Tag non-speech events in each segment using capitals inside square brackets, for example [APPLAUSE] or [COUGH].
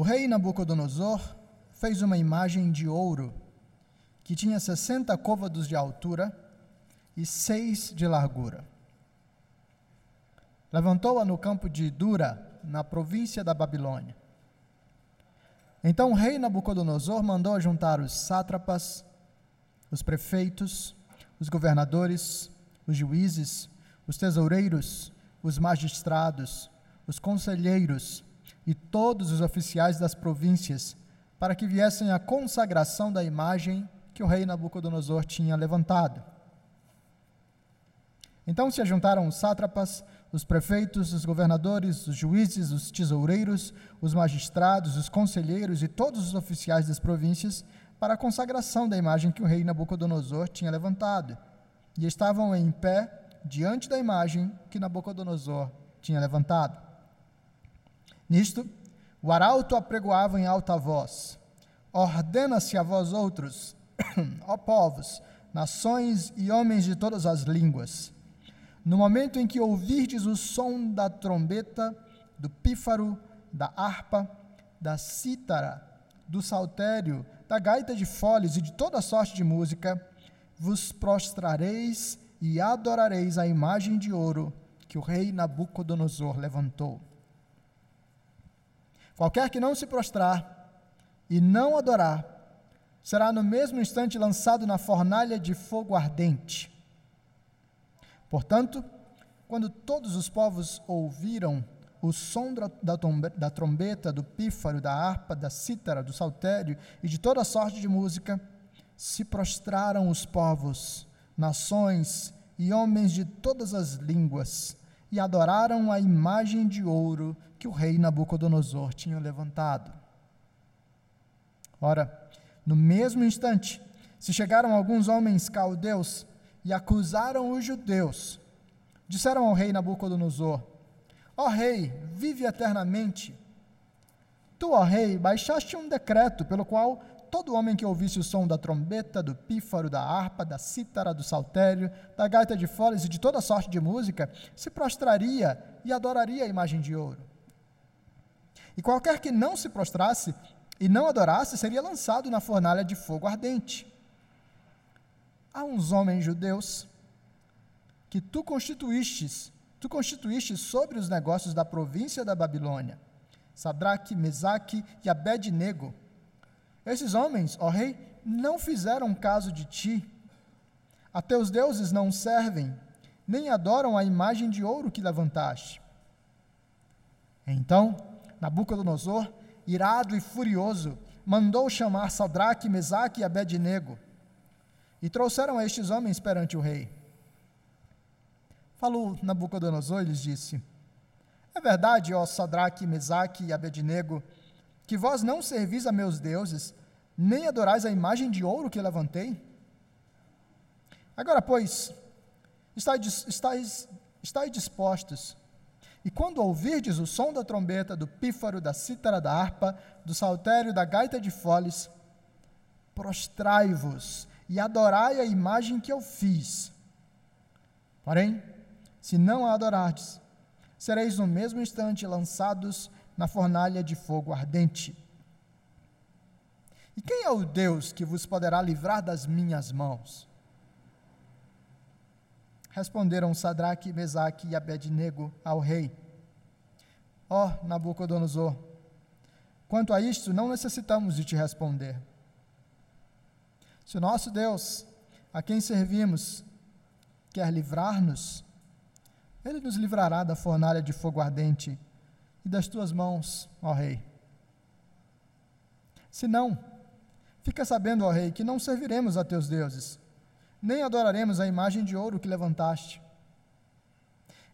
O rei Nabucodonosor fez uma imagem de ouro que tinha 60 côvados de altura e seis de largura. Levantou-a no campo de Dura, na província da Babilônia. Então o rei Nabucodonosor mandou juntar os sátrapas, os prefeitos, os governadores, os juízes, os tesoureiros, os magistrados, os conselheiros e todos os oficiais das províncias, para que viessem à consagração da imagem que o rei Nabucodonosor tinha levantado. Então se ajuntaram os sátrapas, os prefeitos, os governadores, os juízes, os tesoureiros, os magistrados, os conselheiros e todos os oficiais das províncias para a consagração da imagem que o rei Nabucodonosor tinha levantado. E estavam em pé diante da imagem que Nabucodonosor tinha levantado. Nisto, o arauto apregoava em alta voz: Ordena-se a vós outros, [CLEARS THROAT] ó povos, nações e homens de todas as línguas no momento em que ouvirdes o som da trombeta, do pífaro, da harpa, da cítara, do saltério, da gaita de foles e de toda sorte de música, vos prostrareis e adorareis a imagem de ouro que o rei Nabucodonosor levantou. Qualquer que não se prostrar e não adorar, será no mesmo instante lançado na fornalha de fogo ardente. Portanto, quando todos os povos ouviram o som da trombeta, do pífaro, da harpa, da cítara, do saltério e de toda sorte de música, se prostraram os povos, nações e homens de todas as línguas e adoraram a imagem de ouro que o rei Nabucodonosor tinha levantado. Ora, no mesmo instante, se chegaram alguns homens caldeus e acusaram os judeus. Disseram ao rei Nabucodonosor: Ó rei, vive eternamente. Tu, ó rei, baixaste um decreto pelo qual todo homem que ouvisse o som da trombeta, do pífaro, da harpa, da cítara, do saltério, da gaita de foles e de toda sorte de música, se prostraria e adoraria a imagem de ouro. E qualquer que não se prostrasse e não adorasse seria lançado na fornalha de fogo ardente há uns homens judeus que tu constituístes, tu constituístes sobre os negócios da província da Babilônia, Sadraque, Mesaque e Abednego. Esses homens, ó rei, não fizeram caso de ti. A teus deuses não servem, nem adoram a imagem de ouro que levantaste. Então, Nabucodonosor, irado e furioso, mandou chamar Sadraque, Mesaque e Abednego e trouxeram estes homens perante o rei. Falou Nabucodonosor e lhes disse: É verdade, ó Sadraque, Mesaque e Abednego, que vós não servis a meus deuses, nem adorais a imagem de ouro que levantei? Agora, pois, estáis, dispostos, e quando ouvirdes o som da trombeta, do pífaro, da cítara, da harpa, do saltério, da gaita de foles, prostrai-vos e adorai a imagem que eu fiz. Porém, se não a adorardes, sereis no mesmo instante lançados na fornalha de fogo ardente. E quem é o Deus que vos poderá livrar das minhas mãos? Responderam Sadraque, Mesaque e Abednego ao rei. Ó oh, Nabucodonosor, quanto a isto não necessitamos de te responder. Se o nosso Deus, a quem servimos, quer livrar-nos, ele nos livrará da fornalha de fogo ardente e das tuas mãos, ó Rei. Se não, fica sabendo, ó Rei, que não serviremos a teus deuses, nem adoraremos a imagem de ouro que levantaste.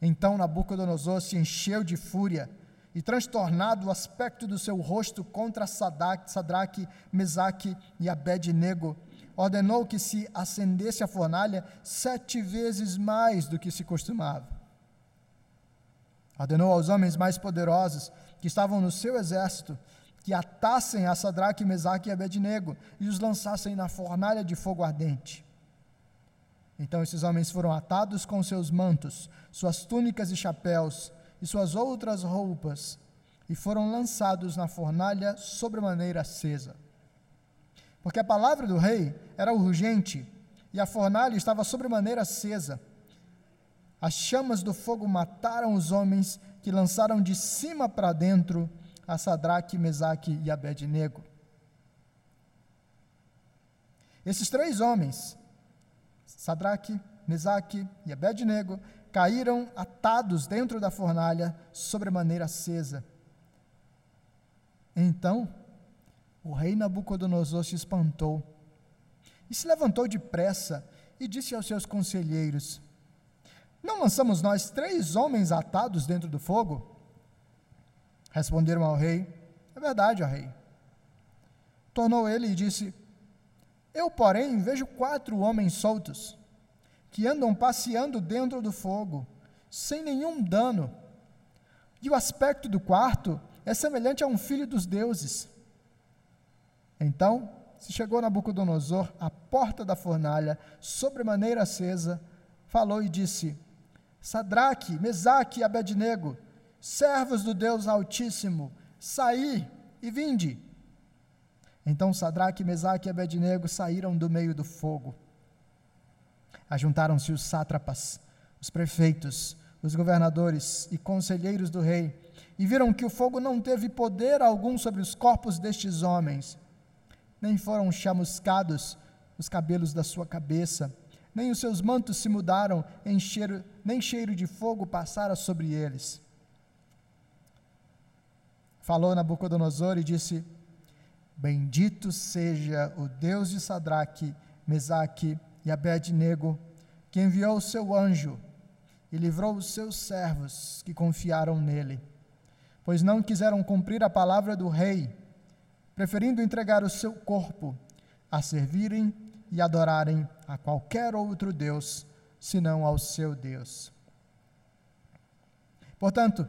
Então Nabucodonosor se encheu de fúria e, transtornado o aspecto do seu rosto contra Sadraque, Mesaque e Abednego, ordenou que se acendesse a fornalha sete vezes mais do que se costumava. Ordenou aos homens mais poderosos que estavam no seu exército que atassem a Sadraque, Mesaque e Abednego e os lançassem na fornalha de fogo ardente. Então esses homens foram atados com seus mantos, suas túnicas e chapéus e suas outras roupas, e foram lançados na fornalha sobremaneira acesa. Porque a palavra do rei era urgente e a fornalha estava sobremaneira acesa. As chamas do fogo mataram os homens que lançaram de cima para dentro a Sadraque, Mesaque e Abednego. Esses três homens, Sadraque, Mesaque e Abednego, caíram atados dentro da fornalha, sobremaneira acesa. Então, o rei Nabucodonosor se espantou e se levantou depressa e disse aos seus conselheiros: Não lançamos nós três homens atados dentro do fogo? Responderam ao rei: É verdade, ó rei. Tornou ele e disse: Eu, porém, vejo quatro homens soltos que andam passeando dentro do fogo, sem nenhum dano. E o aspecto do quarto é semelhante a um filho dos deuses. Então se chegou Nabucodonosor à porta da fornalha, sobremaneira acesa, falou e disse: Sadraque, Mesaque e Abednego, servos do Deus Altíssimo, saí e vinde. Então Sadraque, Mesaque e Abednego saíram do meio do fogo. Ajuntaram-se os sátrapas, os prefeitos, os governadores e conselheiros do rei, e viram que o fogo não teve poder algum sobre os corpos destes homens, nem foram chamuscados os cabelos da sua cabeça, nem os seus mantos se mudaram, cheiro, nem cheiro de fogo passara sobre eles. Falou Nabucodonosor e disse: Bendito seja o Deus de Sadraque, Mesaque e Abednego, que enviou o seu anjo e livrou os seus servos que confiaram nele, pois não quiseram cumprir a palavra do rei, preferindo entregar o seu corpo a servirem e adorarem a qualquer outro Deus, senão ao seu Deus. Portanto,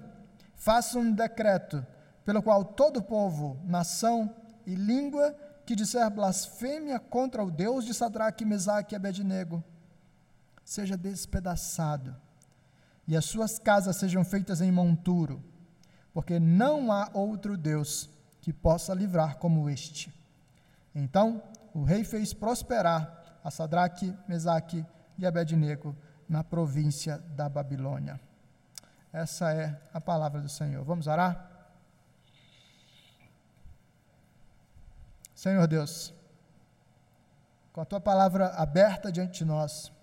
faça um decreto pelo qual todo povo, nação e língua que disser blasfêmia contra o Deus de Sadraque, Mesaque e Abednego, seja despedaçado, e as suas casas sejam feitas em monturo, porque não há outro Deus que possa livrar como este. Então o rei fez prosperar a Sadraque, Mesaque e Abednego na província da Babilônia. Essa é a palavra do Senhor. Vamos orar? Senhor Deus, com a tua palavra aberta diante de nós,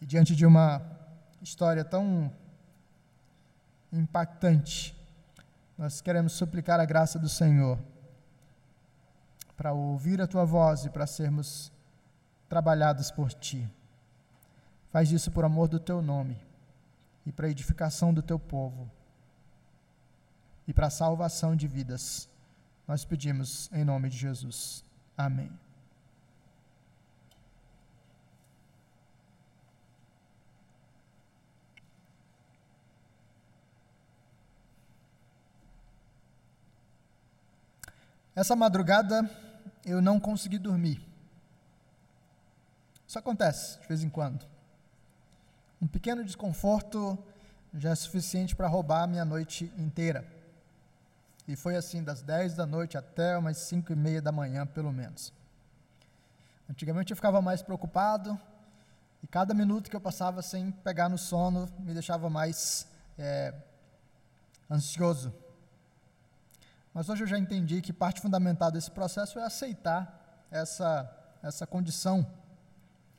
e diante de uma história tão impactante, nós queremos suplicar a graça do Senhor para ouvir a tua voz e para sermos trabalhados por ti. Faz isso por amor do teu nome e para a edificação do teu povo e para a salvação de vidas. Nós pedimos em nome de Jesus. Amém. Essa madrugada eu não consegui dormir. Isso acontece de vez em quando. Um pequeno desconforto já é suficiente para roubar a minha noite inteira. E foi assim, das 10 da noite até umas 5 e meia da manhã, pelo menos. Antigamente eu ficava mais preocupado, e cada minuto que eu passava sem pegar no sono me deixava mais é, ansioso. Mas hoje eu já entendi que parte fundamental desse processo é aceitar essa, essa condição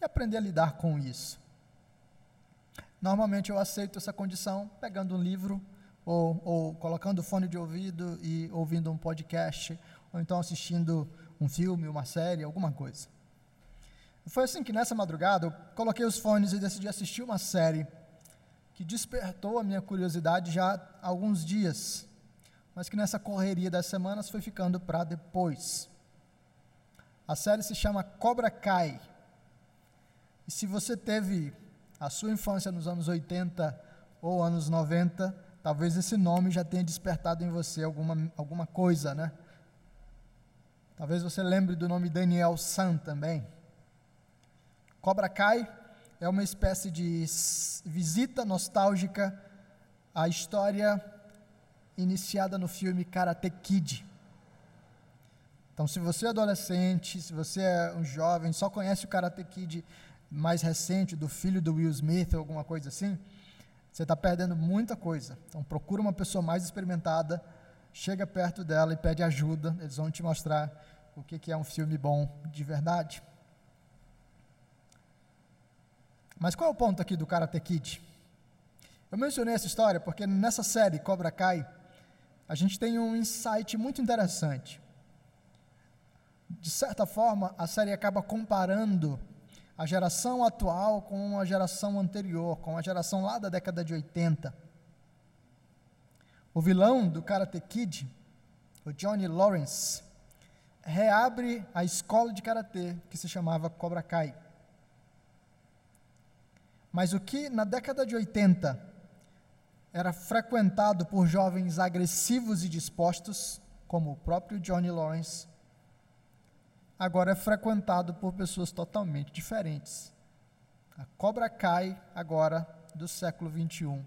e aprender a lidar com isso. Normalmente eu aceito essa condição pegando um livro ou, ou colocando fone de ouvido e ouvindo um podcast, ou então assistindo um filme, uma série, alguma coisa. Foi assim que nessa madrugada eu coloquei os fones e decidi assistir uma série que despertou a minha curiosidade já há alguns dias, mas que nessa correria das semanas foi ficando para depois. A série se chama Cobra Kai. E se você teve a sua infância nos anos 80 ou anos 90, talvez esse nome já tenha despertado em você alguma, alguma coisa, né? Talvez você lembre do nome Daniel San também. Cobra Kai é uma espécie de visita nostálgica à história iniciada no filme Karate Kid. Então, se você é adolescente, se você é um jovem, só conhece o Karate Kid mais recente, do filho do Will Smith ou alguma coisa assim, você está perdendo muita coisa. Então, procura uma pessoa mais experimentada, chega perto dela e pede ajuda, eles vão te mostrar o que, é um filme bom de verdade. Mas qual é o ponto aqui do Karate Kid? Eu mencionei essa história porque nessa série Cobra Kai, a gente tem um insight muito interessante. De certa forma, a série acaba comparando a geração atual com a geração anterior, com a geração lá da década de 80. O vilão do Karate Kid, o Johnny Lawrence, reabre a escola de karatê que se chamava Cobra Kai. Mas o que na década de 80 era frequentado por jovens agressivos e dispostos, como o próprio Johnny Lawrence, agora é frequentado por pessoas totalmente diferentes. A Cobra Kai, agora, do século 21,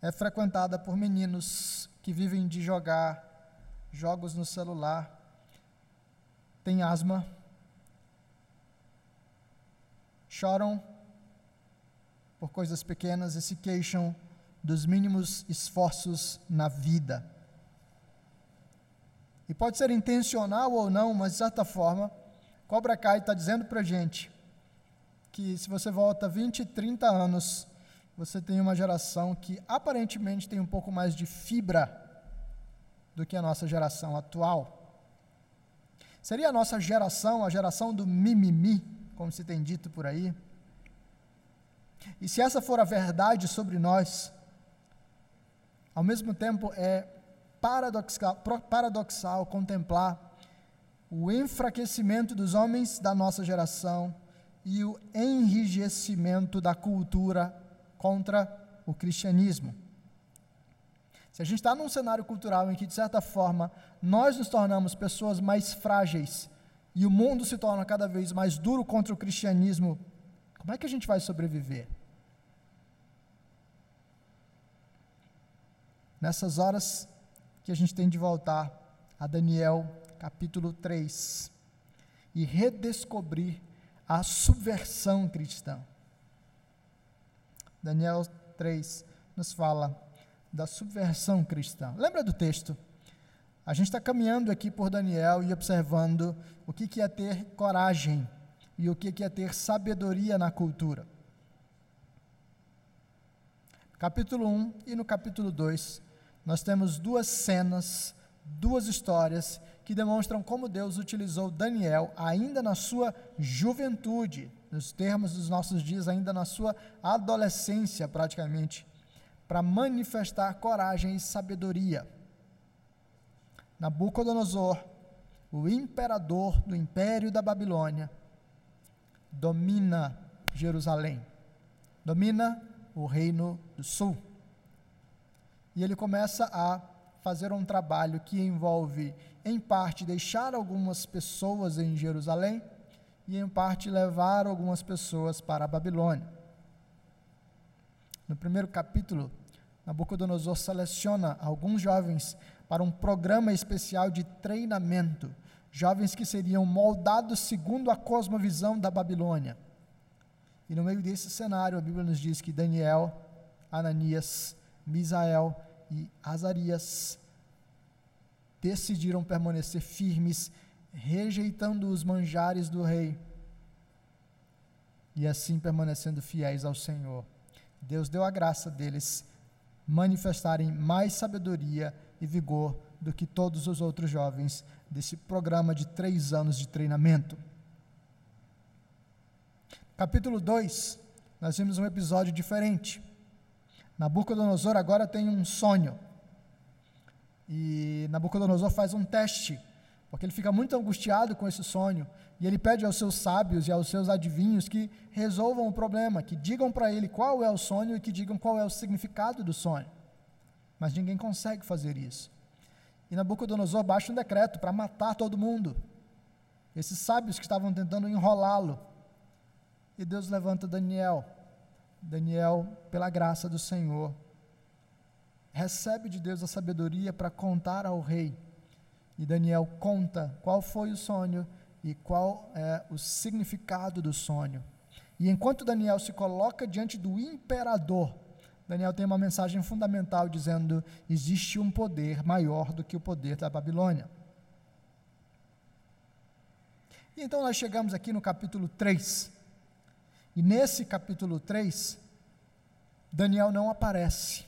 é frequentada por meninos que vivem de jogar jogos no celular, têm asma, choram por coisas pequenas e se queixam dos mínimos esforços na vida. E pode ser intencional ou não, mas de certa forma, Cobra Kai está dizendo para a gente que se você volta 20, 30 anos, você tem uma geração que aparentemente tem um pouco mais de fibra do que a nossa geração atual. Seria a nossa geração a geração do mimimi, como se tem dito por aí? E se essa for a verdade sobre nós, ao mesmo tempo é paradoxal, paradoxal contemplar o enfraquecimento dos homens da nossa geração e o enrijecimento da cultura contra o cristianismo. Se a gente está num cenário cultural em que, de certa forma, nós nos tornamos pessoas mais frágeis e o mundo se torna cada vez mais duro contra o cristianismo, como é que a gente vai sobreviver? Nessas horas que a gente tem de voltar a Daniel capítulo 3 e redescobrir a subversão cristã. Daniel 3 nos fala da subversão cristã. Lembra do texto? A gente está caminhando aqui por Daniel e observando o que, que é ter coragem e o que, que é ter sabedoria na cultura. Capítulo 1 e no capítulo 2, nós temos duas cenas, duas histórias que demonstram como Deus utilizou Daniel ainda na sua juventude, nos termos dos nossos dias, ainda na sua adolescência praticamente, para manifestar coragem e sabedoria. Nabucodonosor, o imperador do império da Babilônia, domina Jerusalém, domina o reino do sul. E ele começa a fazer um trabalho que envolve, em parte, deixar algumas pessoas em Jerusalém e, em parte, levar algumas pessoas para a Babilônia. No primeiro capítulo, Nabucodonosor seleciona alguns jovens para um programa especial de treinamento, jovens que seriam moldados segundo a cosmovisão da Babilônia. E no meio desse cenário, a Bíblia nos diz que Daniel, Ananias, Misael e Azarias decidiram permanecer firmes, rejeitando os manjares do rei e assim permanecendo fiéis ao Senhor. Deus deu a graça deles manifestarem mais sabedoria e vigor do que todos os outros jovens desse programa de três anos de treinamento. Capítulo 2, nós vimos um episódio diferente. Nabucodonosor agora tem um sonho. E Nabucodonosor faz um teste, porque ele fica muito angustiado com esse sonho. E ele pede aos seus sábios e aos seus adivinhos que resolvam o problema, que digam para ele qual é o sonho e que digam qual é o significado do sonho. Mas ninguém consegue fazer isso. E Nabucodonosor baixa um decreto para matar todo mundo. Esses sábios que estavam tentando enrolá-lo. E Deus levanta Daniel Daniel, pela graça do Senhor, recebe de Deus a sabedoria para contar ao rei. E Daniel conta qual foi o sonho e qual é o significado do sonho. E enquanto Daniel se coloca diante do imperador, Daniel tem uma mensagem fundamental dizendo: existe um poder maior do que o poder da Babilônia. E então nós chegamos aqui no capítulo 3. E nesse capítulo 3, Daniel não aparece.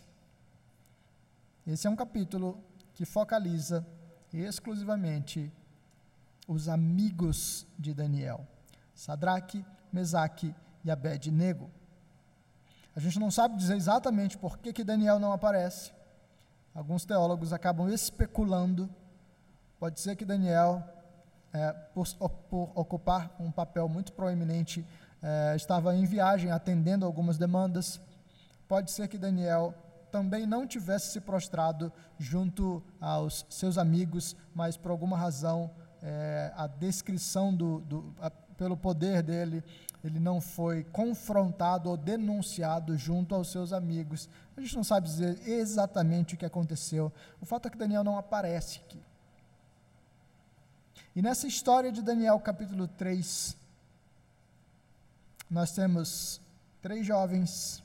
Esse é um capítulo que focaliza exclusivamente os amigos de Daniel, Sadraque, Mesaque e Abed-nego. A gente não sabe dizer exatamente por que, que Daniel não aparece. Alguns teólogos acabam especulando. Pode ser que Daniel, é, por, por, ocupar um papel muito proeminente, é, estava em viagem atendendo algumas demandas. Pode ser que Daniel também não tivesse se prostrado junto aos seus amigos, mas por alguma razão é, a descrição do, do a, pelo poder dele, ele não foi confrontado ou denunciado junto aos seus amigos. A gente não sabe dizer exatamente o que aconteceu. O fato é que Daniel não aparece aqui. E nessa história de Daniel, capítulo 3, nós temos três jovens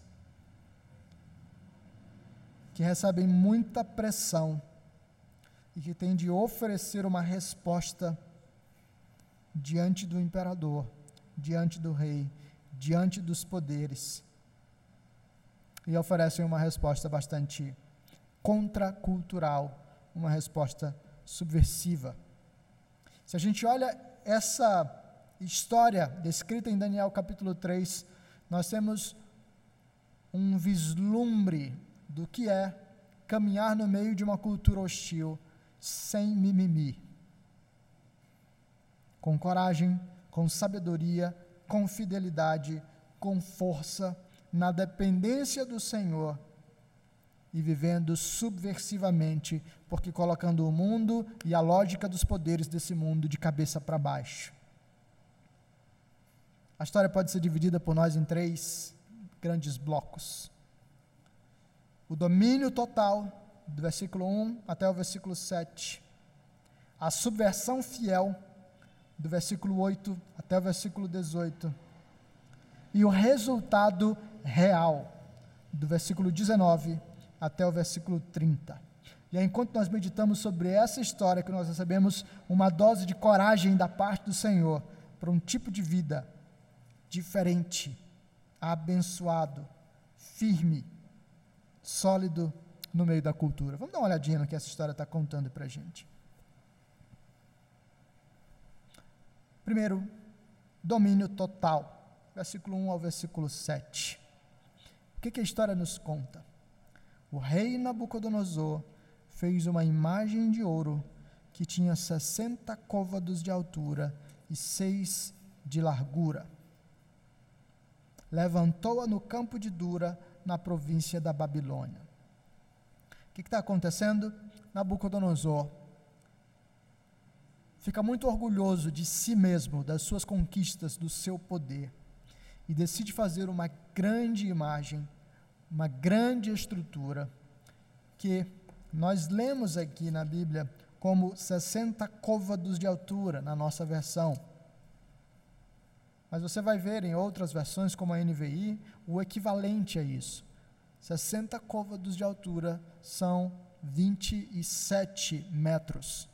que recebem muita pressão e que têm de oferecer uma resposta diante do imperador, diante do rei, diante dos poderes. E oferecem uma resposta bastante contracultural, uma resposta subversiva. Se a gente olha essa história descrita em Daniel capítulo 3, nós temos um vislumbre do que é caminhar no meio de uma cultura hostil sem mimimi. Com coragem, com sabedoria, com fidelidade, com força, na dependência do Senhor e vivendo subversivamente, porque colocando o mundo e a lógica dos poderes desse mundo de cabeça para baixo. A história pode ser dividida por nós em três grandes blocos. O domínio total do versículo 1 até o versículo 7. A subversão fiel, do versículo 8 até o versículo 18. E o resultado real, do versículo 19 até o versículo 30. E aí, enquanto nós meditamos sobre essa história, que nós recebemos uma dose de coragem da parte do Senhor para um tipo de vida diferente, abençoado, firme, sólido no meio da cultura. Vamos dar uma olhadinha no que essa história está contando para a gente. Primeiro, domínio total, versículo 1 ao versículo 7. O que, que a história nos conta? O rei Nabucodonosor fez uma imagem de ouro que tinha 60 côvados de altura e seis de largura. Levantou-a no campo de Dura, na província da Babilônia que está acontecendo? Nabucodonosor fica muito orgulhoso de si mesmo, das suas conquistas, do seu poder, e decide fazer uma grande imagem, uma grande estrutura, que nós lemos aqui na Bíblia como 60 côvados de altura, na nossa versão. Mas você vai ver em outras versões, como a NVI, o equivalente a isso. 60 côvados de altura são 27 metros.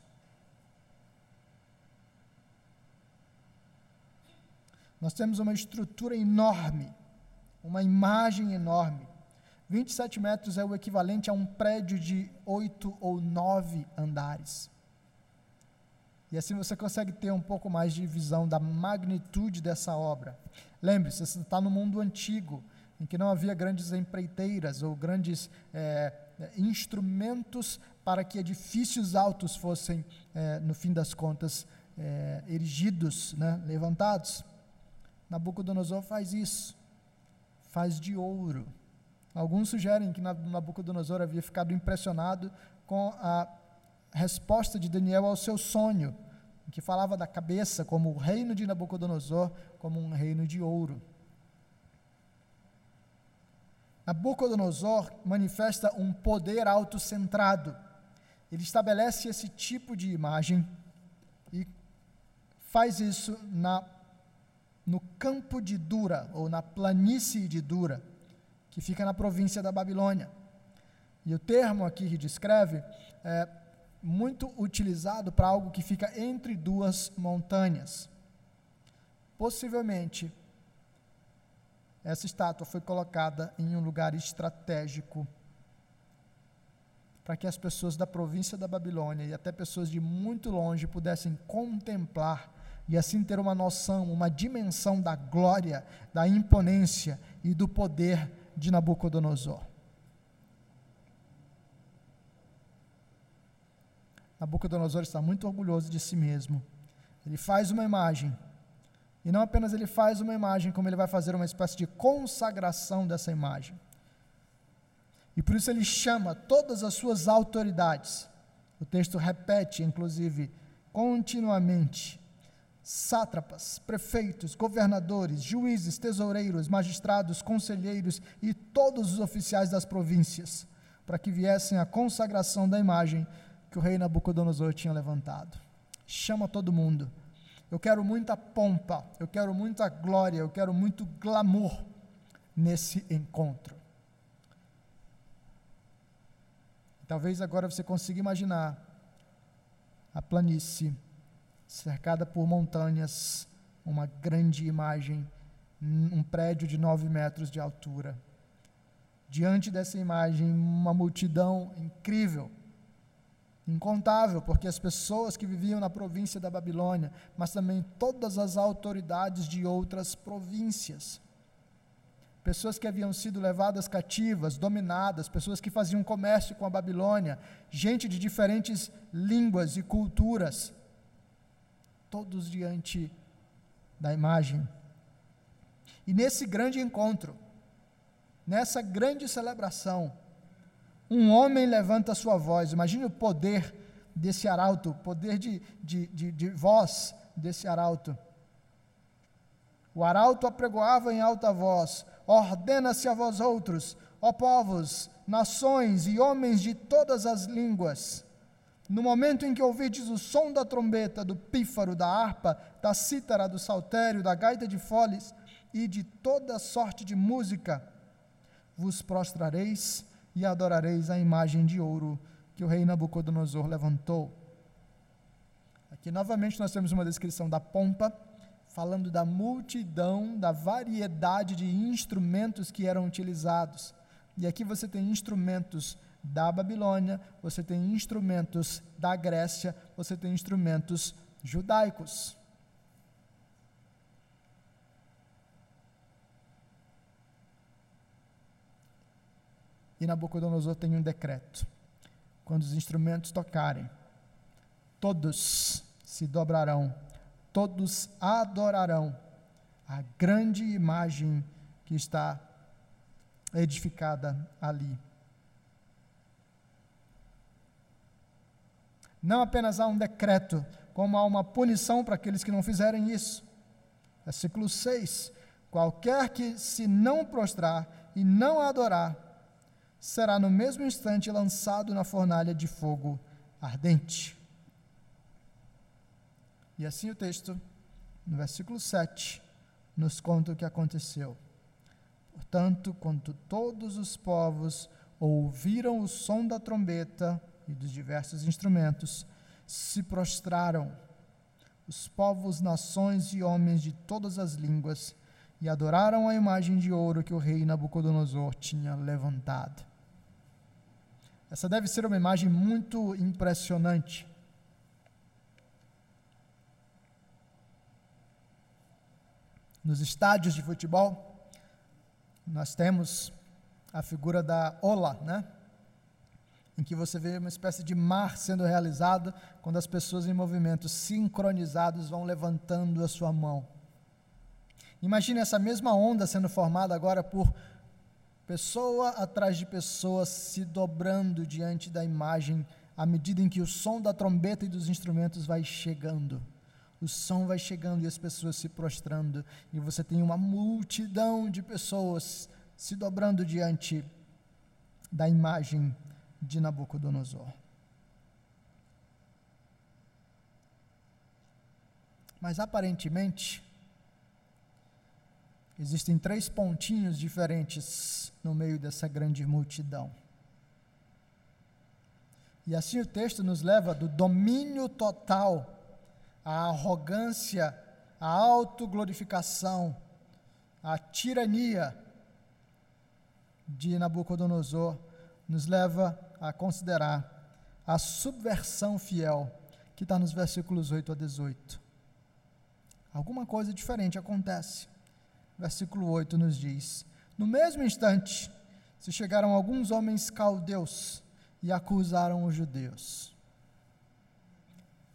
Nós temos uma estrutura enorme, uma imagem enorme. 27 metros é o equivalente a um prédio de oito ou nove andares. E assim você consegue ter um pouco mais de visão da magnitude dessa obra. Lembre-se, você está no mundo antigo em que não havia grandes empreiteiras ou grandes é, instrumentos para que edifícios altos fossem, é, no fim das contas, é, erigidos, né, levantados. Nabucodonosor faz isso, faz de ouro. Alguns sugerem que Nabucodonosor havia ficado impressionado com a resposta de Daniel ao seu sonho, que falava da cabeça como o reino de Nabucodonosor, como um reino de ouro. Nabucodonosor manifesta um poder autocentrado. Ele estabelece esse tipo de imagem e faz isso na, no campo de Dura, ou na planície de Dura, que fica na província da Babilônia. E o termo aqui que descreve é muito utilizado para algo que fica entre duas montanhas. Possivelmente, essa estátua foi colocada em um lugar estratégico para que as pessoas da província da Babilônia e até pessoas de muito longe pudessem contemplar e assim ter uma noção, uma dimensão da glória, da imponência e do poder de Nabucodonosor. Nabucodonosor está muito orgulhoso de si mesmo. Ele faz uma imagem. E não apenas ele faz uma imagem, como ele vai fazer uma espécie de consagração dessa imagem. E por isso ele chama todas as suas autoridades. O texto repete, inclusive, continuamente: sátrapas, prefeitos, governadores, juízes, tesoureiros, magistrados, conselheiros e todos os oficiais das províncias, para que viessem à consagração da imagem que o rei Nabucodonosor tinha levantado. Chama todo mundo. Eu quero muita pompa, eu quero muita glória, eu quero muito glamour nesse encontro. Talvez agora você consiga imaginar a planície cercada por montanhas, uma grande imagem, um prédio de nove metros de altura. Diante dessa imagem, uma multidão incrível incontável, porque as pessoas que viviam na província da Babilônia, mas também todas as autoridades de outras províncias. Pessoas que haviam sido levadas cativas, dominadas, pessoas que faziam comércio com a Babilônia, gente de diferentes línguas e culturas, todos diante da imagem. E nesse grande encontro, nessa grande celebração, um homem levanta sua voz. Imagine o poder desse arauto, o poder de, de, de, de voz desse arauto. O arauto apregoava em alta voz: Ordena-se a vós outros, ó povos, nações e homens de todas as línguas. No momento em que ouvides o som da trombeta, do pífaro, da harpa, da cítara, do saltério, da gaita de foles e de toda sorte de música, vos prostrareis e adorareis a imagem de ouro que o rei Nabucodonosor levantou. Aqui novamente nós temos uma descrição da pompa, falando da multidão, da variedade de instrumentos que eram utilizados. E aqui você tem instrumentos da Babilônia, você tem instrumentos da Grécia, você tem instrumentos judaicos. E Nabucodonosor tem um decreto: quando os instrumentos tocarem, todos se dobrarão, todos adorarão a grande imagem que está edificada ali. Não apenas há um decreto, como há uma punição para aqueles que não fizerem isso. Versículo 6: Qualquer que se não prostrar e não adorar, será no mesmo instante lançado na fornalha de fogo ardente. E assim o texto, no versículo 7, nos conta o que aconteceu. Portanto, quando todos os povos ouviram o som da trombeta e dos diversos instrumentos, se prostraram, os povos, nações e homens de todas as línguas, e adoraram a imagem de ouro que o rei Nabucodonosor tinha levantado. Essa deve ser uma imagem muito impressionante. Nos estádios de futebol, nós temos a figura da ola, né? Em que você vê uma espécie de mar sendo realizado quando as pessoas em movimentos sincronizados vão levantando a sua mão. Imagine essa mesma onda sendo formada agora por pessoa atrás de pessoa se dobrando diante da imagem à medida em que o som da trombeta e dos instrumentos vai chegando. O som vai chegando e as pessoas se prostrando, e você tem uma multidão de pessoas se dobrando diante da imagem de Nabucodonosor. Mas aparentemente, existem três pontinhos diferentes no meio dessa grande multidão. E assim o texto nos leva do domínio total à arrogância, à autoglorificação, à tirania de Nabucodonosor, nos leva a considerar a subversão fiel que está nos versículos 8 a 18. Alguma coisa diferente acontece. Versículo 8 nos diz: No mesmo instante, se chegaram alguns homens caldeus e acusaram os judeus.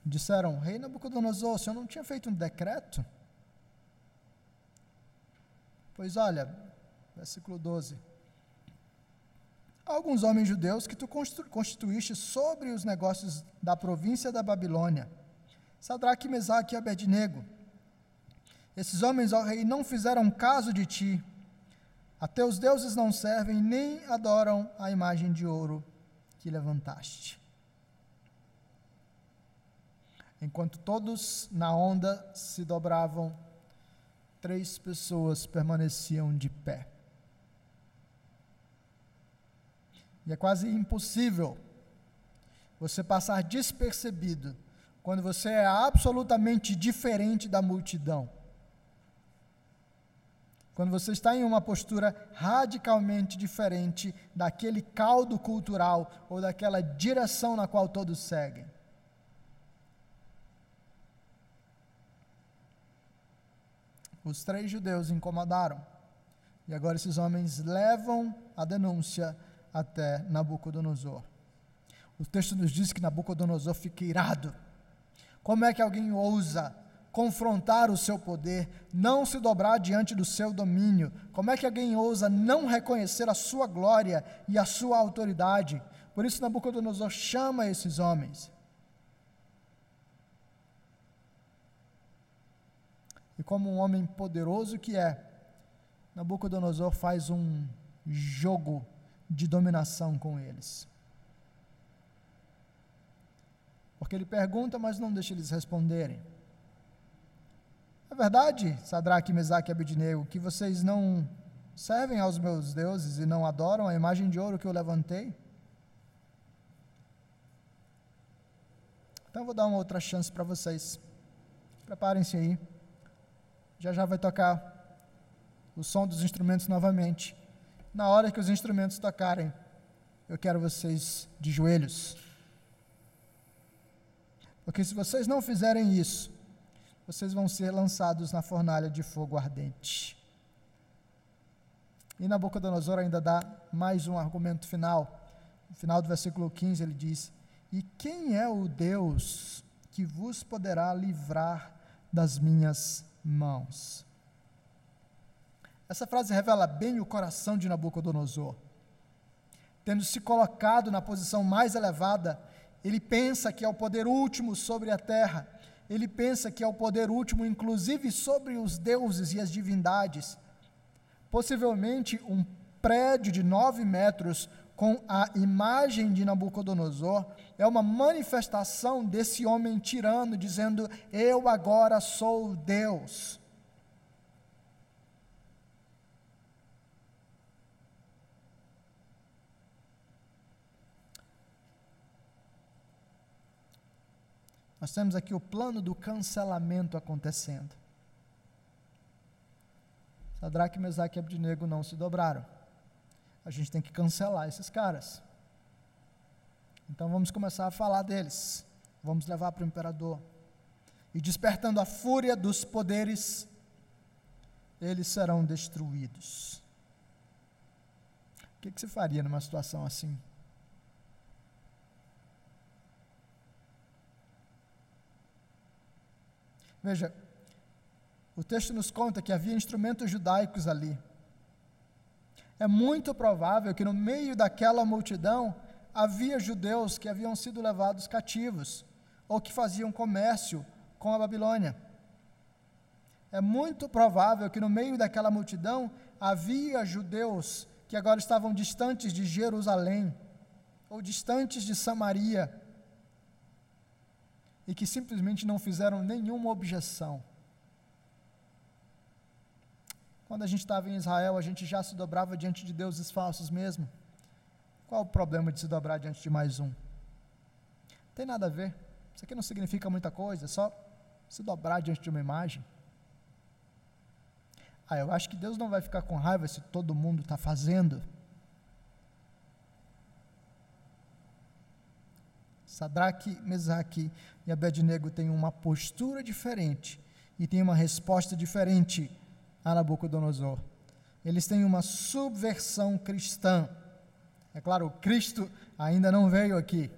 Disseram: Rei Nabucodonosor, o senhor não tinha feito um decreto? Pois olha, versículo 12. Alguns homens judeus que tu constituíste sobre os negócios da província da Babilônia, Sadraque, Mesaque e Abednego. Esses homens, ó rei, não fizeram caso de ti. A teus deuses não servem nem adoram a imagem de ouro que levantaste. Enquanto todos na onda se dobravam, três pessoas permaneciam de pé. E é quase impossível você passar despercebido quando você é absolutamente diferente da multidão. Quando você está em uma postura radicalmente diferente daquele caldo cultural ou daquela direção na qual todos seguem. Os três judeus incomodaram. E agora esses homens levam a denúncia até Nabucodonosor. O texto nos diz que Nabucodonosor fica irado. Como é que alguém ousa confrontar o seu poder, não se dobrar diante do seu domínio? Como é que alguém ousa não reconhecer a sua glória e a sua autoridade? Por isso, Nabucodonosor chama esses homens. E como um homem poderoso que é, Nabucodonosor faz um jogo de dominação com eles. Porque ele pergunta, mas não deixa eles responderem. É verdade, Sadraque, Mesaque e Abednego, que vocês não servem aos meus deuses e não adoram a imagem de ouro que eu levantei? Então eu vou dar uma outra chance para vocês. Preparem-se aí. Já já vai tocar o som dos instrumentos novamente. Na hora que os instrumentos tocarem, eu quero vocês de joelhos. Porque se vocês não fizerem isso, vocês vão ser lançados na fornalha de fogo ardente. E Nabucodonosor ainda dá mais um argumento final. No final do versículo 15 ele diz: E quem é o Deus que vos poderá livrar das minhas mãos? Essa frase revela bem o coração de Nabucodonosor. Tendo se colocado na posição mais elevada, ele pensa que é o poder último sobre a terra ele pensa que é o poder último, inclusive sobre os deuses e as divindades. Possivelmente um prédio de nove metros com a imagem de Nabucodonosor é uma manifestação desse homem tirano, dizendo: Eu agora sou Deus. Nós temos aqui o plano do cancelamento acontecendo. Sadraque, Mesaque e Abdinego não se dobraram. A gente tem que cancelar esses caras. Então vamos começar a falar deles. Vamos levar para o imperador. E despertando a fúria dos poderes, eles serão destruídos. O que, que se faria numa situação assim? Veja, o texto nos conta que havia instrumentos judaicos ali. É muito provável que no meio daquela multidão havia judeus que haviam sido levados cativos ou que faziam comércio com a Babilônia. É muito provável que no meio daquela multidão havia judeus que agora estavam distantes de Jerusalém ou distantes de Samaria e que simplesmente não fizeram nenhuma objeção. Quando a gente estava em Israel, a gente já se dobrava diante de deuses falsos mesmo. Qual o problema de se dobrar diante de mais um? Tem nada a ver. Isso aqui não significa muita coisa, é só se dobrar diante de uma imagem. Ah, eu acho que Deus não vai ficar com raiva se todo mundo está fazendo. Sadraque, Mesaque e Abednego têm uma postura diferente e têm uma resposta diferente a Nabucodonosor. Eles têm uma subversão cristã. É claro, Cristo ainda não veio aqui.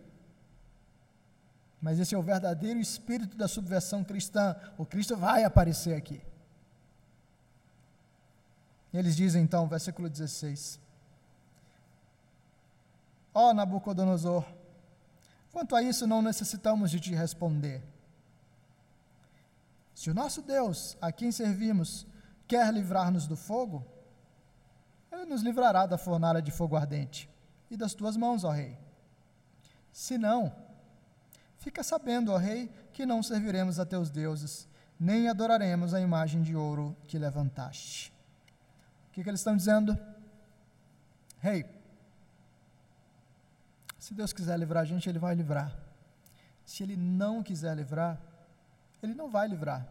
Mas esse é o verdadeiro espírito da subversão cristã. O Cristo vai aparecer aqui. Eles dizem então, versículo 16: Ó oh, Nabucodonosor, quanto a isso não necessitamos de te responder. Se o nosso Deus, a quem servimos, quer livrar-nos do fogo, ele nos livrará da fornalha de fogo ardente e das tuas mãos, ó Rei. Se não, fica sabendo, ó Rei, que não serviremos a teus deuses, nem adoraremos a imagem de ouro que levantaste. O que, que eles estão dizendo? Rei, hey, se Deus quiser livrar a gente, Ele vai livrar. Se Ele não quiser livrar, Ele não vai livrar.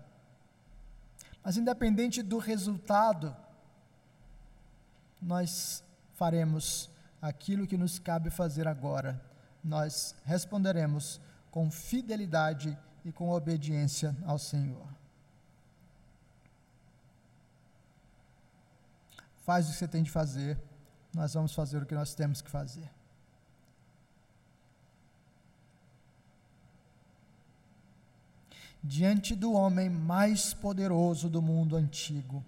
Mas independente do resultado, nós faremos aquilo que nos cabe fazer agora. Nós responderemos com fidelidade e com obediência ao Senhor. Faz o que você tem de fazer, nós vamos fazer o que nós temos que fazer. Diante do homem mais poderoso do mundo antigo,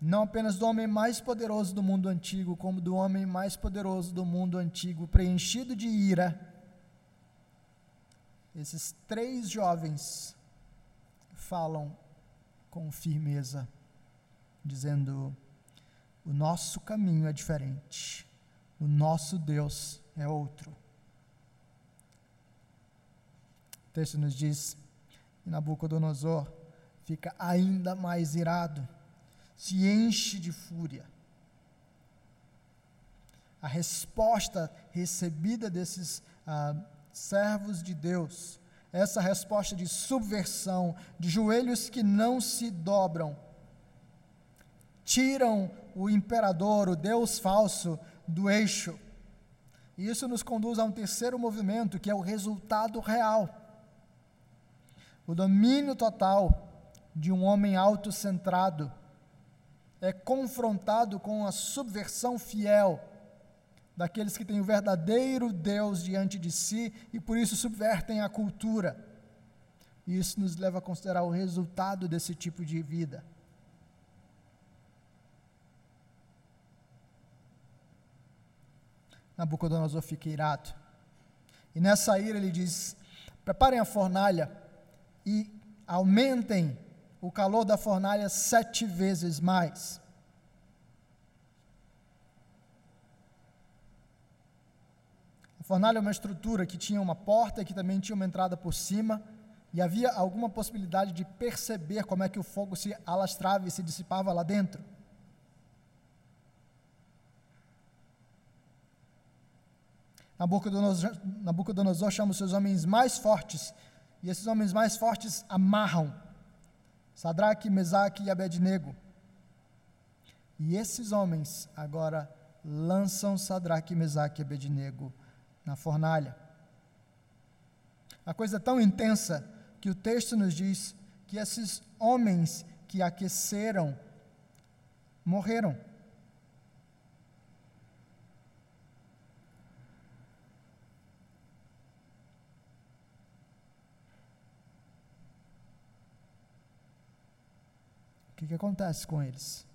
não apenas do homem mais poderoso do mundo antigo, como do homem mais poderoso do mundo antigo, preenchido de ira, esses três jovens falam com firmeza, dizendo: o nosso caminho é diferente. O nosso Deus é outro. O texto nos diz: e Nabucodonosor fica ainda mais irado, se enche de fúria. A resposta recebida desses ah, servos de Deus, essa resposta de subversão, de joelhos que não se dobram, tiram o imperador, o Deus falso, do eixo. E isso nos conduz a um terceiro movimento, que é o resultado real. O domínio total de um homem autocentrado é confrontado com a subversão fiel daqueles que têm o verdadeiro Deus diante de si e por isso subvertem a cultura. E isso nos leva a considerar o resultado desse tipo de vida. Nabucodonosor fica irado. E nessa ira ele diz: preparem a fornalha e aumentem o calor da fornalha sete vezes mais. A fornalha é uma estrutura que tinha uma porta e que também tinha uma entrada por cima, e havia alguma possibilidade de perceber como é que o fogo se alastrava e se dissipava lá dentro. Nabucodonosor, Nabucodonosor chama os seus homens mais fortes, e esses homens mais fortes amarram Sadraque, Mesaque e Abednego. E esses homens agora lançam Sadraque, Mesaque e Abednego na fornalha. A coisa é tão intensa que o texto nos diz que esses homens que aqueceram morreram. Que, que acontece com eles?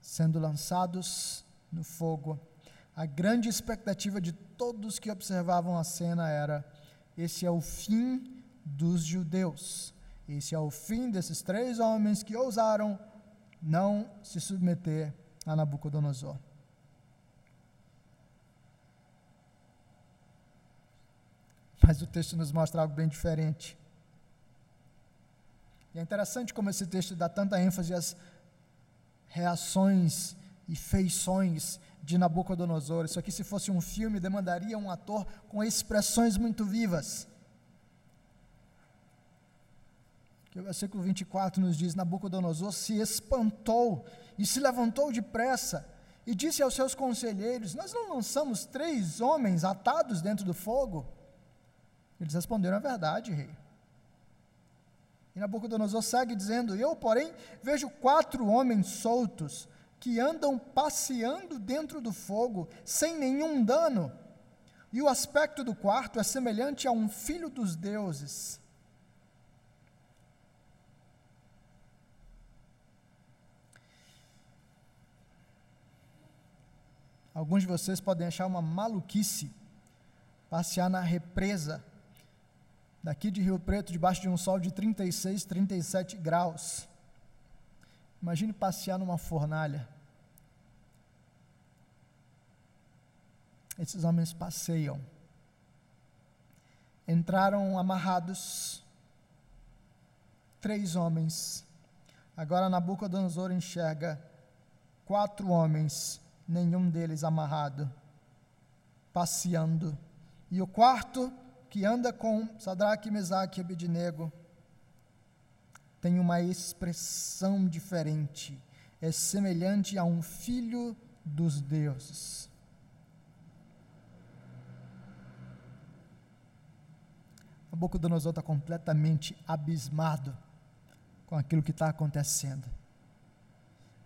Sendo lançados no fogo, a grande expectativa de todos que observavam a cena era: esse é o fim dos judeus, Esse é o fim desses três homens que ousaram não se submeter a Nabucodonosor. Mas o texto nos mostra algo bem diferente. E é interessante como esse texto dá tanta ênfase às reações e feições de Nabucodonosor. Isso aqui, se fosse um filme, demandaria um ator com expressões muito vivas. O versículo 24 nos diz: Nabucodonosor se espantou e se levantou depressa e disse aos seus conselheiros: Nós não lançamos três homens atados dentro do fogo? Eles responderam: É verdade, rei. E Nabucodonosor segue dizendo: Eu, porém, vejo quatro homens soltos que andam passeando dentro do fogo sem nenhum dano. E o aspecto do quarto é semelhante a um filho dos deuses. Alguns de vocês podem achar uma maluquice passear na represa daqui de Rio Preto, debaixo de um sol de 36, 37 graus. Imagine passear numa fornalha. Esses homens passeiam. Entraram amarrados. Três homens. Agora Nabucodonosor enxerga quatro homens, nenhum deles amarrado, passeando. E o quarto que anda com Sadraque, Mesaque e Abednego tem uma expressão diferente, é semelhante a um filho dos deuses. Nabucodonosor está completamente abismado com aquilo que está acontecendo.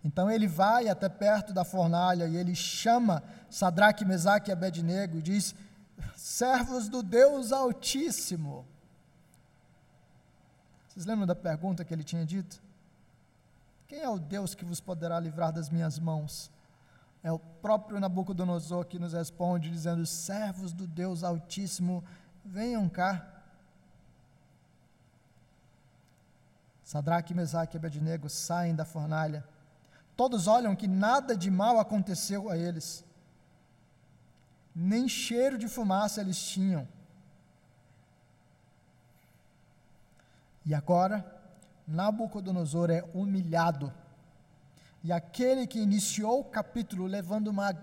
Então ele vai até perto da fornalha e ele chama Sadraque, Mesaque e Abednego e diz: servos do Deus Altíssimo. Vocês lembram da pergunta que ele tinha dito? Quem é o Deus que vos poderá livrar das minhas mãos? É o próprio Nabucodonosor que nos responde, dizendo: Servos do Deus Altíssimo, venham cá. Sadraque, Mesaque e Abednego saem da fornalha. Todos olham que nada de mal aconteceu a eles nem cheiro de fumaça eles tinham. E agora, Nabucodonosor é humilhado. E aquele que iniciou o capítulo levando uma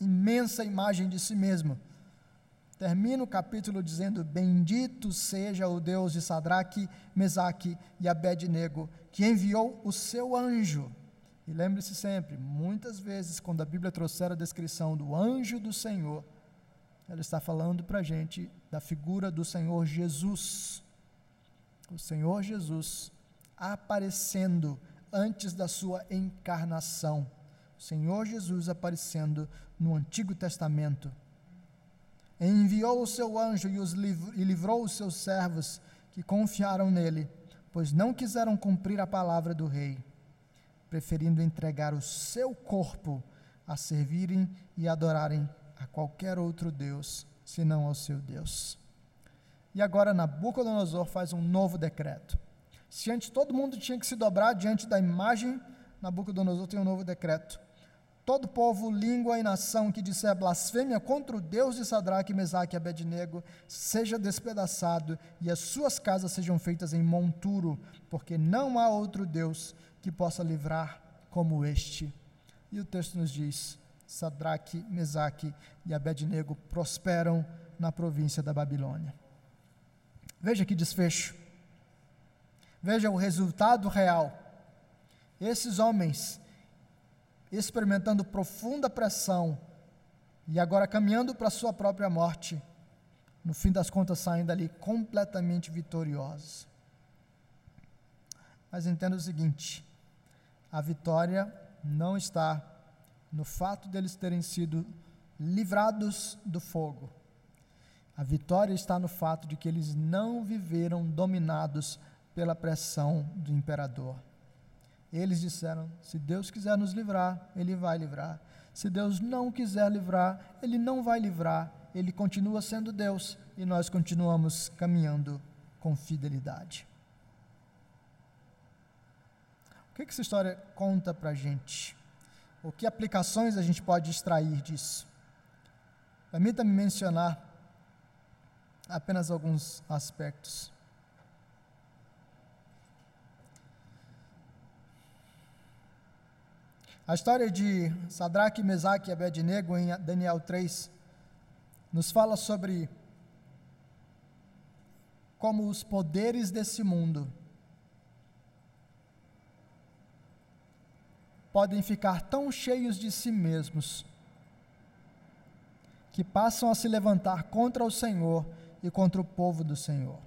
imensa imagem de si mesmo, termina o capítulo dizendo: Bendito seja o Deus de Sadraque, Mesaque e Abednego, que enviou o seu anjo e lembre-se sempre, muitas vezes, quando a Bíblia trouxer a descrição do anjo do Senhor, ela está falando para a gente da figura do Senhor Jesus. O Senhor Jesus aparecendo antes da sua encarnação. O Senhor Jesus aparecendo no Antigo Testamento. Enviou o seu anjo e, os liv e livrou os seus servos que confiaram nele, pois não quiseram cumprir a palavra do rei preferindo entregar o seu corpo a servirem e adorarem a qualquer outro Deus, senão ao seu Deus. E agora Nabucodonosor faz um novo decreto. Se antes todo mundo tinha que se dobrar diante da imagem, Nabucodonosor tem um novo decreto. Todo povo, língua e nação que disser blasfêmia contra o Deus de Sadraque, Mesaque e Abednego, seja despedaçado e as suas casas sejam feitas em monturo, porque não há outro Deus que possa livrar como este. E o texto nos diz: Sadraque, Mesaque e Abednego prosperam na província da Babilônia. Veja que desfecho. Veja o resultado real. Esses homens, experimentando profunda pressão e agora caminhando para a sua própria morte, no fim das contas saem dali completamente vitoriosos. Mas entenda o seguinte: a vitória não está no fato deles terem sido livrados do fogo. A vitória está no fato de que eles não viveram dominados pela pressão do imperador. Eles disseram: se Deus quiser nos livrar, Ele vai livrar. Se Deus não quiser livrar, Ele não vai livrar. Ele continua sendo Deus e nós continuamos caminhando com fidelidade. que, que essa história conta para a gente? O que aplicações a gente pode extrair disso? Permita-me mencionar apenas alguns aspectos. A história de Sadraque, Mesaque e Abednego em Daniel 3 nos fala sobre como os poderes desse mundo podem ficar tão cheios de si mesmos que passam a se levantar contra o Senhor e contra o povo do Senhor.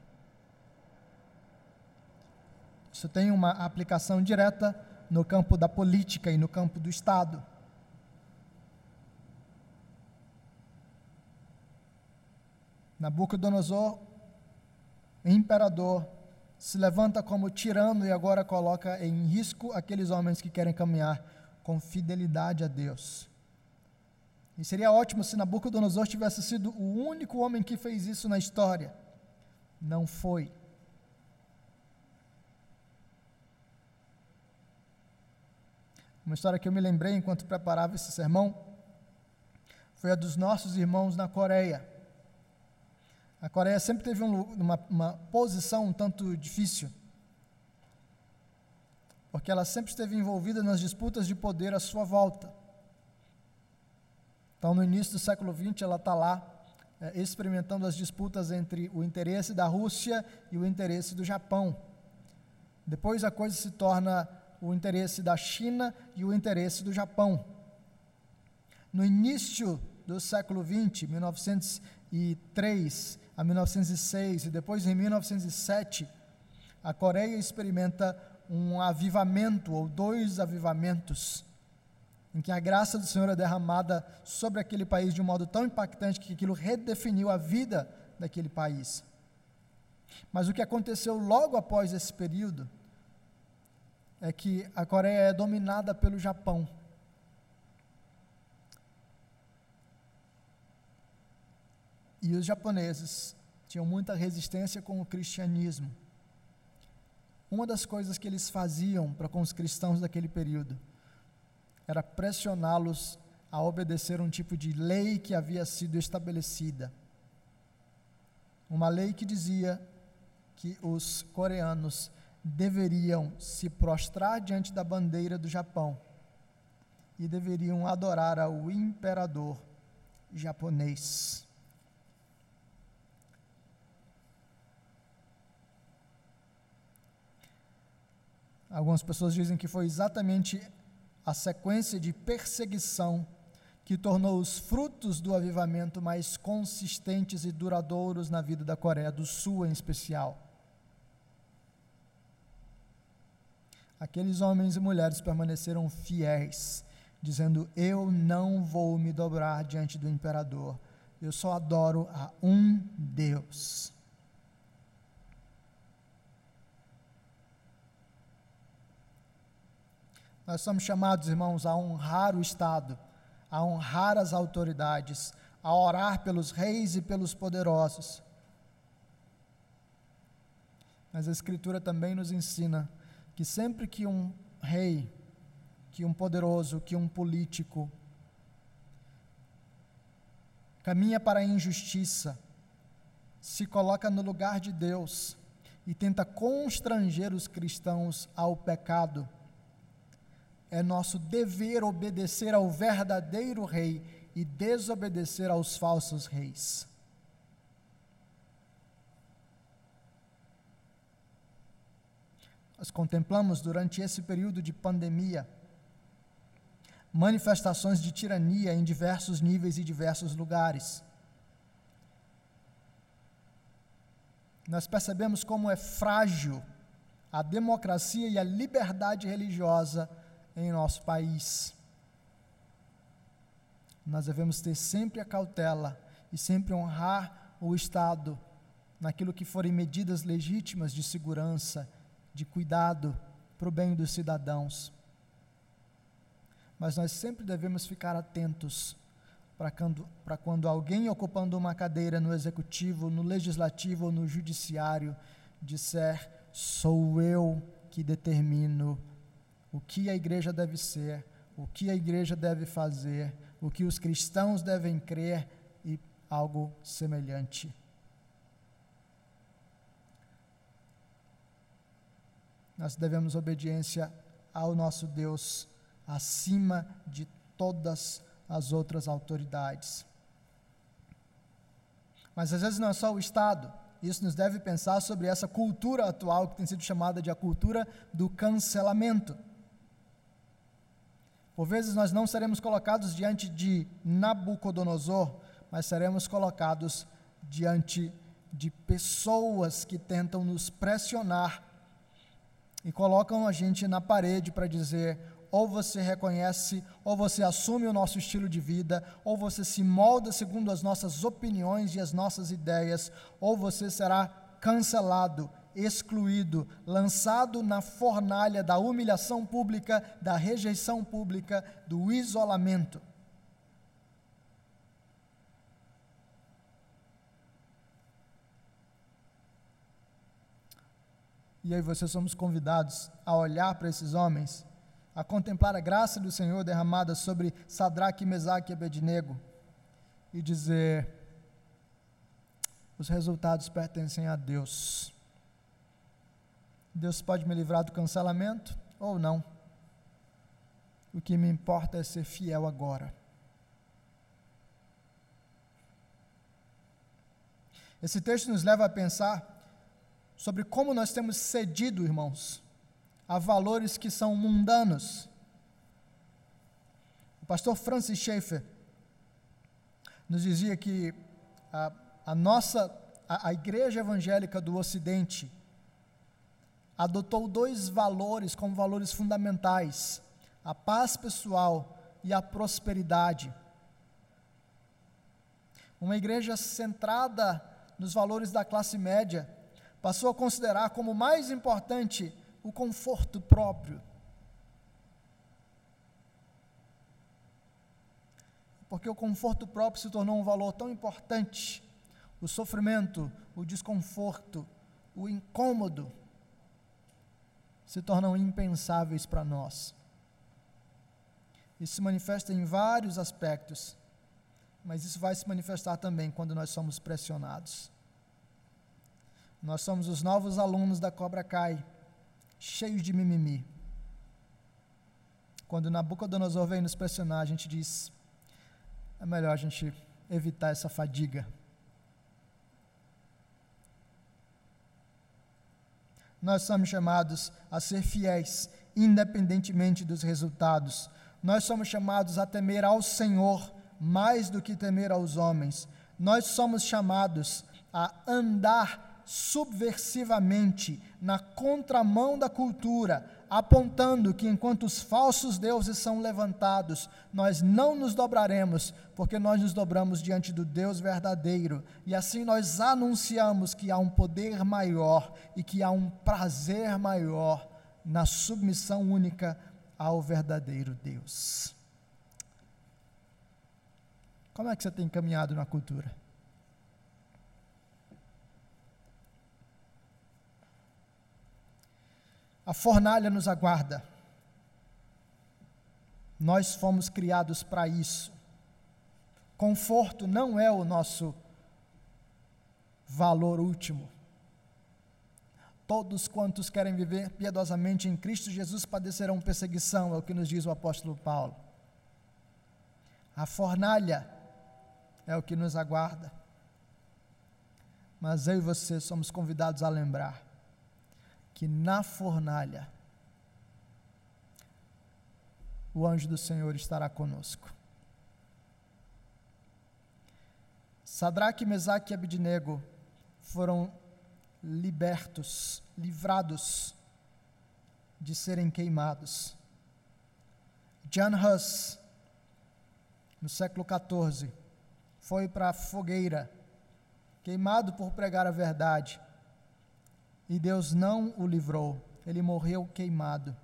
Isso tem uma aplicação direta no campo da política e no campo do Estado. Nabucodonosor, imperador, se levanta como tirano e agora coloca em risco aqueles homens que querem caminhar com fidelidade a Deus. E seria ótimo se Nabucodonosor tivesse sido o único homem que fez isso na história. Não foi. Uma história que eu me lembrei enquanto preparava esse sermão foi a dos nossos irmãos na Coreia. A Coreia sempre teve um, uma, uma posição um tanto difícil, porque ela sempre esteve envolvida nas disputas de poder à sua volta. Então, no início do século XX, ela está lá é, experimentando as disputas entre o interesse da Rússia e o interesse do Japão. Depois a coisa se torna o interesse da China e o interesse do Japão. No início do século XX, 1903, a 1906 e depois em 1907, a Coreia experimenta um avivamento ou dois avivamentos em que a graça do Senhor é derramada sobre aquele país de um modo tão impactante que aquilo redefiniu a vida daquele país. Mas o que aconteceu logo após esse período é que a Coreia é dominada pelo Japão. E os japoneses tinham muita resistência com o cristianismo. Uma das coisas que eles faziam para com os cristãos daquele período era pressioná-los a obedecer um tipo de lei que havia sido estabelecida. Uma lei que dizia que os coreanos deveriam se prostrar diante da bandeira do Japão e deveriam adorar ao imperador japonês. Algumas pessoas dizem que foi exatamente a sequência de perseguição que tornou os frutos do avivamento mais consistentes e duradouros na vida da Coreia do Sul, em especial. Aqueles homens e mulheres permaneceram fiéis, dizendo: Eu não vou me dobrar diante do imperador, eu só adoro a um Deus. Nós somos chamados, irmãos, a honrar o Estado, a honrar as autoridades, a orar pelos reis e pelos poderosos. Mas a Escritura também nos ensina que sempre que um rei, que um poderoso, que um político caminha para a injustiça, se coloca no lugar de Deus e tenta constranger os cristãos ao pecado, é nosso dever obedecer ao verdadeiro rei e desobedecer aos falsos reis. Nós contemplamos durante esse período de pandemia manifestações de tirania em diversos níveis e diversos lugares. Nós percebemos como é frágil a democracia e a liberdade religiosa em nosso país. Nós devemos ter sempre a cautela e sempre honrar o Estado naquilo que forem medidas legítimas de segurança, de cuidado para o bem dos cidadãos. Mas nós sempre devemos ficar atentos para quando, para quando alguém ocupando uma cadeira no executivo, no legislativo ou no judiciário disser: sou eu que determino o que a igreja deve ser, o que a igreja deve fazer, o que os cristãos devem crer e algo semelhante. Nós devemos obediência ao nosso Deus acima de todas as outras autoridades. Mas às vezes não é só o Estado. Isso nos deve pensar sobre essa cultura atual que tem sido chamada de a cultura do cancelamento. Por vezes nós não seremos colocados diante de Nabucodonosor, mas seremos colocados diante de pessoas que tentam nos pressionar e colocam a gente na parede para dizer: ou você reconhece, ou você assume o nosso estilo de vida, ou você se molda segundo as nossas opiniões e as nossas ideias, ou você será cancelado, excluído, lançado na fornalha da humilhação pública, da rejeição pública, do isolamento. E aí vocês somos convidados a olhar para esses homens, a contemplar a graça do Senhor derramada sobre Sadraque, Mesaque e Abednego e dizer: os resultados pertencem a Deus. Deus pode me livrar do cancelamento ou não. O que me importa é ser fiel agora. Esse texto nos leva a pensar sobre como nós temos cedido, irmãos, a valores que são mundanos. O pastor Francis Schaeffer nos dizia que a, a nossa, a, a igreja evangélica do Ocidente, adotou dois valores como valores fundamentais: a paz pessoal e a prosperidade. Uma igreja centrada nos valores da classe média passou a considerar como mais importante o conforto próprio. Porque o conforto próprio se tornou um valor tão importante. O sofrimento, o desconforto, o incômodo se tornam impensáveis para nós. Isso se manifesta em vários aspectos, mas isso vai se manifestar também quando nós somos pressionados. Nós somos os novos alunos da Cobra Kai, cheios de mimimi. Quando Nabucodonosor vem nos pressionar, a gente diz: é melhor a gente evitar essa fadiga. Nós somos chamados a ser fiéis, independentemente dos resultados. Nós somos chamados a temer ao Senhor mais do que temer aos homens. Nós somos chamados a andar subversivamente na contramão da cultura, apontando que enquanto os falsos deuses são levantados, nós não nos dobraremos, porque nós nos dobramos diante do Deus verdadeiro, e assim nós anunciamos que há um poder maior e que há um prazer maior na submissão única ao verdadeiro Deus. Como é que você tem caminhado na cultura? A fornalha nos aguarda. Nós fomos criados para isso. Conforto não é o nosso valor último. Todos quantos querem viver piedosamente em Cristo Jesus padecerão perseguição, é o que nos diz o apóstolo Paulo. A fornalha é o que nos aguarda. Mas eu e você somos convidados a lembrar que na fornalha o anjo do Senhor estará conosco. Sadraque, Mesaque e Abidnego foram libertos, livrados de serem queimados. John Huss, no século XIV, foi para a fogueira, queimado por pregar a verdade e Deus não o livrou, ele morreu queimado.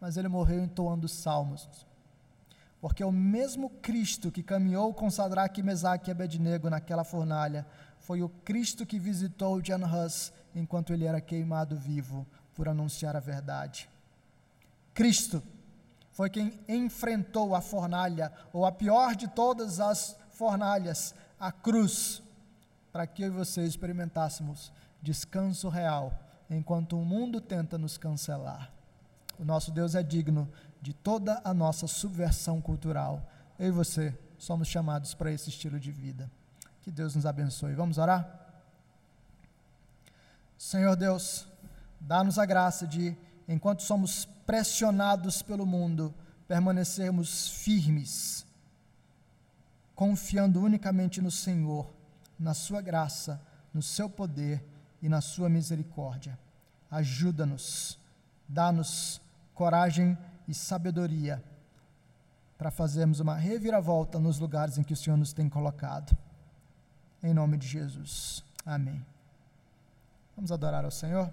Mas ele morreu entoando salmos. Porque o mesmo Cristo que caminhou com Sadraque, Mesaque e Abednego naquela fornalha, foi o Cristo que visitou John Hus enquanto ele era queimado vivo por anunciar a verdade. Cristo foi quem enfrentou a fornalha, ou a pior de todas as fornalhas, a cruz, para que eu e você experimentássemos descanso real, enquanto o mundo tenta nos cancelar. O nosso Deus é digno de toda a nossa subversão cultural. Eu e você somos chamados para esse estilo de vida. Que Deus nos abençoe. Vamos orar? Senhor Deus, dá-nos a graça de, enquanto somos pressionados pelo mundo, permanecermos firmes, confiando unicamente no Senhor, na Sua graça, no Seu poder e na Sua misericórdia. Ajuda-nos, dá-nos coragem e sabedoria para fazermos uma reviravolta nos lugares em que o Senhor nos tem colocado. Em nome de Jesus. Amém. Vamos adorar ao Senhor?